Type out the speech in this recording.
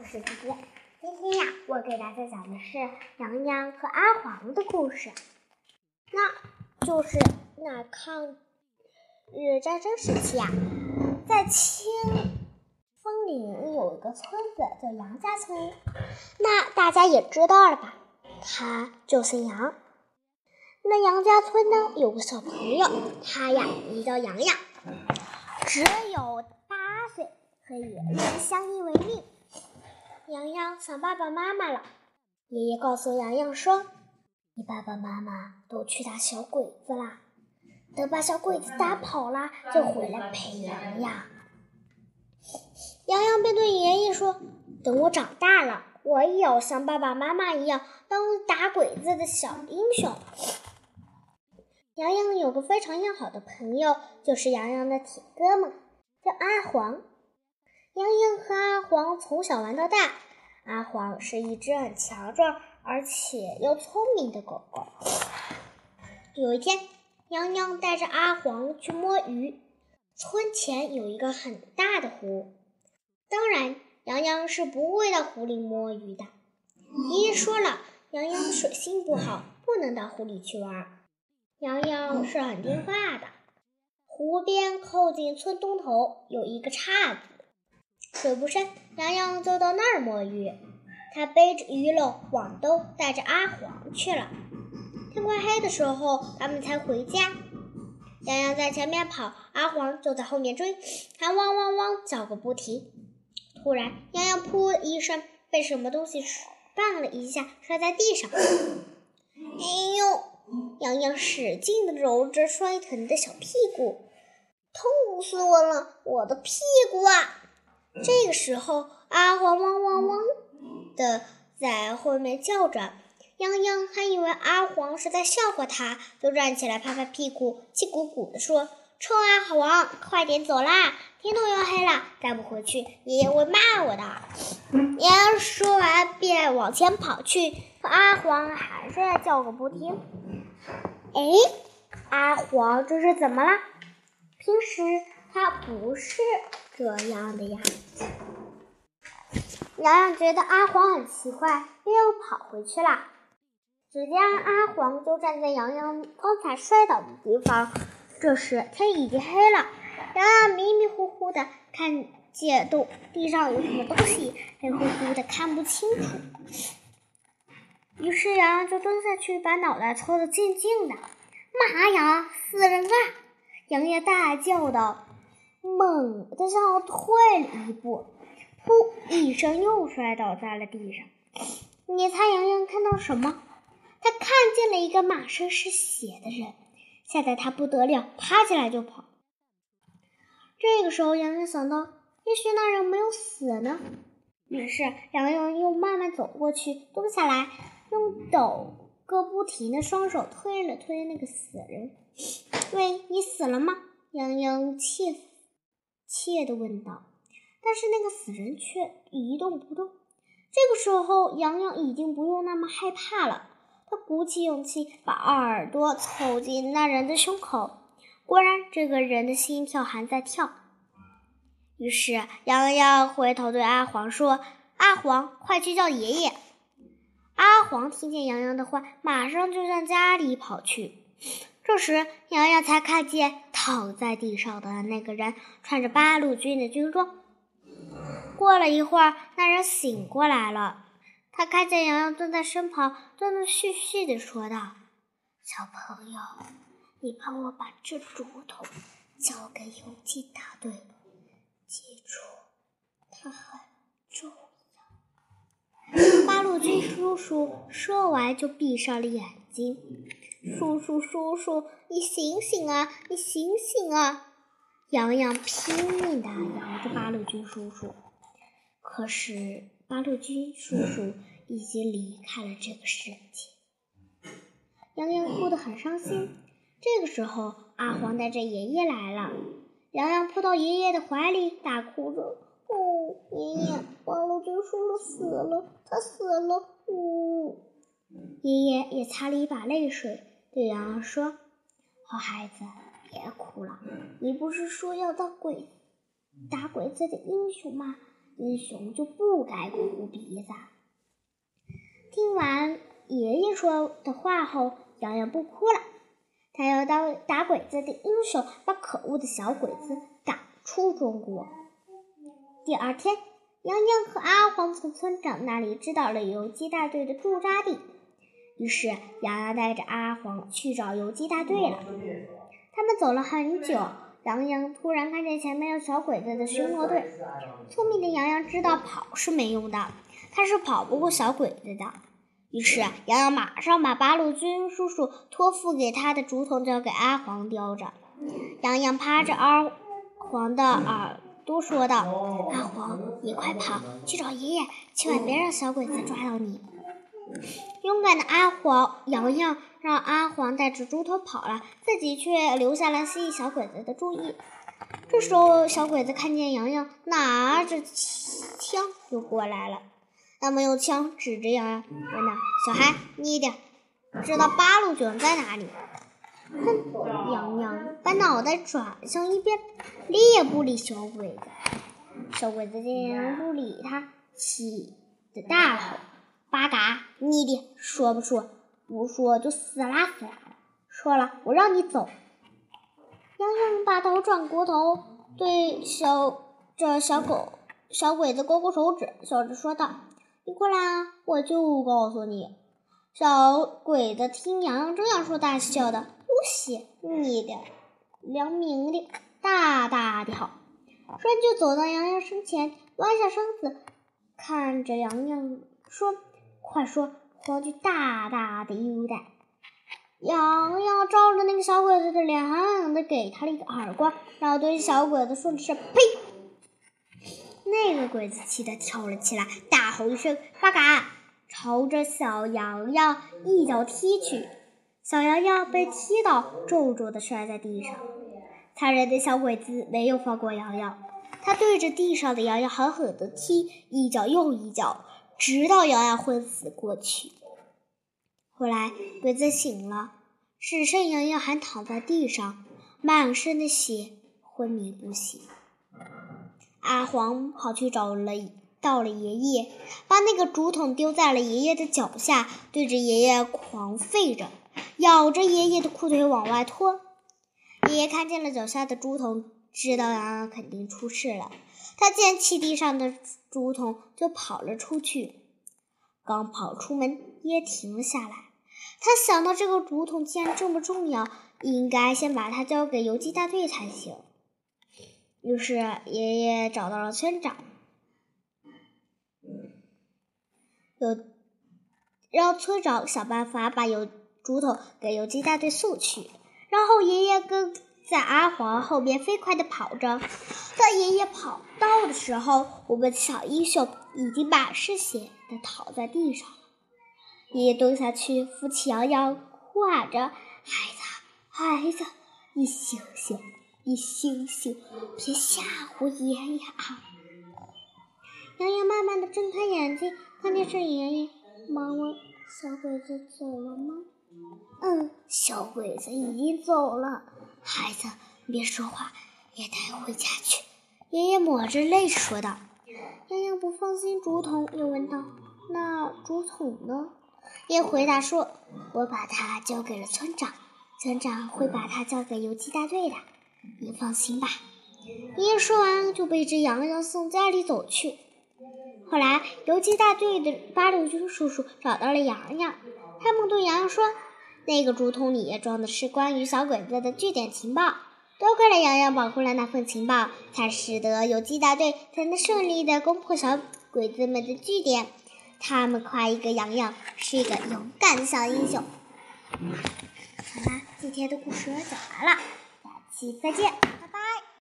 我是姐姐。今天呀，我给大家讲的是杨洋和阿黄的故事。那就是那抗日战争时期啊，在清风岭有一个村子叫杨家村。那大家也知道了吧？他就姓杨。那杨家村呢，有个小朋友，他呀名叫杨洋，只有八岁，可以相依为命。洋洋想爸爸妈妈了，爷爷告诉洋洋说：“你爸爸妈妈都去打小鬼子啦，等把小鬼子打跑了，就回来陪洋洋。”洋洋便对爷爷说：“等我长大了，我也要像爸爸妈妈一样当打鬼子的小英雄。”洋洋有个非常要好的朋友，就是洋洋的铁哥们，叫阿黄。洋洋和阿黄从小玩到大。阿黄是一只很强壮而且又聪明的狗狗。有一天，洋洋带着阿黄去摸鱼。村前有一个很大的湖，当然，洋洋是不会到湖里摸鱼的。爷爷说了，洋洋水性不好，不能到湖里去玩。洋洋是很听话的。湖边靠近村东头有一个岔子。水不深，洋洋就到那儿摸鱼。他背着鱼篓、网兜，带着阿黄去了。天快黑的时候，他们才回家。洋洋在前面跑，阿黄就在后面追，还汪汪汪叫个不停。突然，洋洋噗一声被什么东西绊了一下，摔在地上。哎呦！洋洋使劲地揉着摔疼的小屁股，痛死我了！我的屁股啊！这个时候，阿黄汪汪汪的在后面叫着，泱泱还以为阿黄是在笑话他，就站起来拍拍屁股，气鼓鼓地说：“臭阿黄，快点走啦！天都要黑了，再不回去，爷爷会骂我的。”爷爷说完便往前跑去，可阿黄还是在叫个不停。哎，阿黄这是怎么了？平时他不是。这样的样子，洋洋觉得阿黄很奇怪，又跑回去了。只见阿黄就站在洋洋刚才摔倒的地方。这时天已经黑了，洋洋迷迷糊糊的看见地地上有什么东西，黑乎乎的看不清楚。于是洋洋就蹲下去，把脑袋凑得近近的。妈呀，死人啊！洋洋大叫道。猛地向后退了一步，噗一声又摔倒在了地上。你猜洋洋看到什么？他看见了一个满身是血的人，吓得他不得了，爬起来就跑。这个时候，洋洋想到，也许那人没有死呢。于是，洋洋又慢慢走过去，蹲下来，用抖个不停的双手推了推那个死人。喂，你死了吗？洋洋气。怯地问道，但是那个死人却一动不动。这个时候，洋洋已经不用那么害怕了。他鼓起勇气，把耳朵凑近那人的胸口。果然，这个人的心跳还在跳。于是，洋洋回头对阿黄说：“阿黄，快去叫爷爷。”阿黄听见洋洋的话，马上就向家里跑去。这时，洋洋才看见躺在地上的那个人穿着八路军的军装。过了一会儿，那人醒过来了，他看见洋洋蹲在身旁，断断续续地说道：“小朋友，你帮我把这竹筒交给游击大队，记住，它很重要。”八路军叔叔说完就闭上了眼睛。叔叔，叔叔，你醒醒啊！你醒醒啊！洋洋拼命地摇着八路军叔叔，可是八路军叔叔已经离开了这个世界。洋洋哭得很伤心。这个时候，阿黄带着爷爷来了。洋洋扑到爷爷的怀里，大哭着：“哦，爷爷，八路军叔叔死了，他死了！”呜，爷爷也擦了一把泪水。对洋洋说：“好孩子，别哭了。你不是说要当鬼打鬼子的英雄吗？英雄就不该哭鼻子。听完爷爷说的话后，洋洋不哭了。他要当打鬼子的英雄，把可恶的小鬼子赶出中国。第二天，洋洋和阿黄从村长那里知道了游击大队的驻扎地，于是洋洋带着阿黄去找游击大队了。他们走了很久，洋洋突然看见前面有小鬼子的巡逻队。聪明的洋洋知道跑是没用的，他是跑不过小鬼子的。于是，洋洋马上把八路军叔叔托付给他的竹筒交给阿黄叼着。洋洋趴着阿黄的耳朵说道：“阿黄，你快跑，去找爷爷，千万别让小鬼子抓到你。”勇敢的阿黄，洋洋让阿黄带着猪头跑了，自己却留下了吸引小鬼子的注意。这时候，小鬼子看见洋洋拿着枪就过来了。他们用枪指着洋洋，问道：“小孩，你的知道八路军在哪里？”哼！洋洋把脑袋转向一边，理也不理小鬼子。小鬼子见不理他，气得大吼：“八嘎！你的说不说？不说就死啦死啦的！说了，我让你走！”洋洋把头转过头，对小这小狗小鬼子勾勾手指，笑着说道。你过来啊！我就告诉你，小鬼子听洋洋这样说，大笑的：“不行，你的良民的大大的好！”说完就走到洋洋身前，弯下身子，看着洋洋说：“快说，皇军大大的优待。”洋洋照着那个小鬼子的脸，狠狠的给他了一个耳光，然后对小鬼子说的是：“呸！”那个鬼子气得跳了起来，大吼一声“八嘎”，朝着小羊羊一脚踢去。小羊羊被踢倒，重重的摔在地上。残忍的小鬼子没有放过羊羊，他对着地上的羊羊狠狠地踢，一脚又一脚，直到羊羊昏死过去。后来鬼子醒了，只剩羊羊还躺在地上，满身的血，昏迷不醒。阿黄跑去找了到了爷爷，把那个竹筒丢在了爷爷的脚下，对着爷爷狂吠着，咬着爷爷的裤腿往外拖。爷爷看见了脚下的竹筒，知道洋洋肯定出事了。他捡起地上的竹筒就跑了出去。刚跑出门，爷爷停了下来。他想到这个竹筒既然这么重要，应该先把它交给游击大队才行。于是，爷爷找到了村长，有让村长想办法把有竹筒给游击大队送去。然后，爷爷跟在阿黄后面飞快地跑着。在爷爷跑到的时候，我们小英雄已经满是血的躺在地上了。爷爷蹲下去扶起洋洋，哭喊着：“孩子，孩子，你醒醒！”你醒醒，别吓唬爷爷啊！洋洋慢慢的睁开眼睛，看见是爷爷，忙问：“小鬼子走了吗？”“嗯，小鬼子已经走了。”“孩子，别说话，也带回家去。”爷爷抹着泪说道。洋洋不放心竹筒，又问道：“那竹筒呢？”爷回答说：“我把它交给了村长，村长会把它交给游击大队的。”你放心吧。爷爷说完，就背着洋洋送家里走去。后来，游击大队的八路军叔叔找到了洋洋，他们对洋洋说：“那个竹筒里装的是关于小鬼子的据点情报，多亏了洋洋保护了那份情报，才使得游击大队才能顺利的攻破小鬼子们的据点。他们夸一个洋洋是一个勇敢的小英雄。”好啦，今天的故事讲完了。下期再见。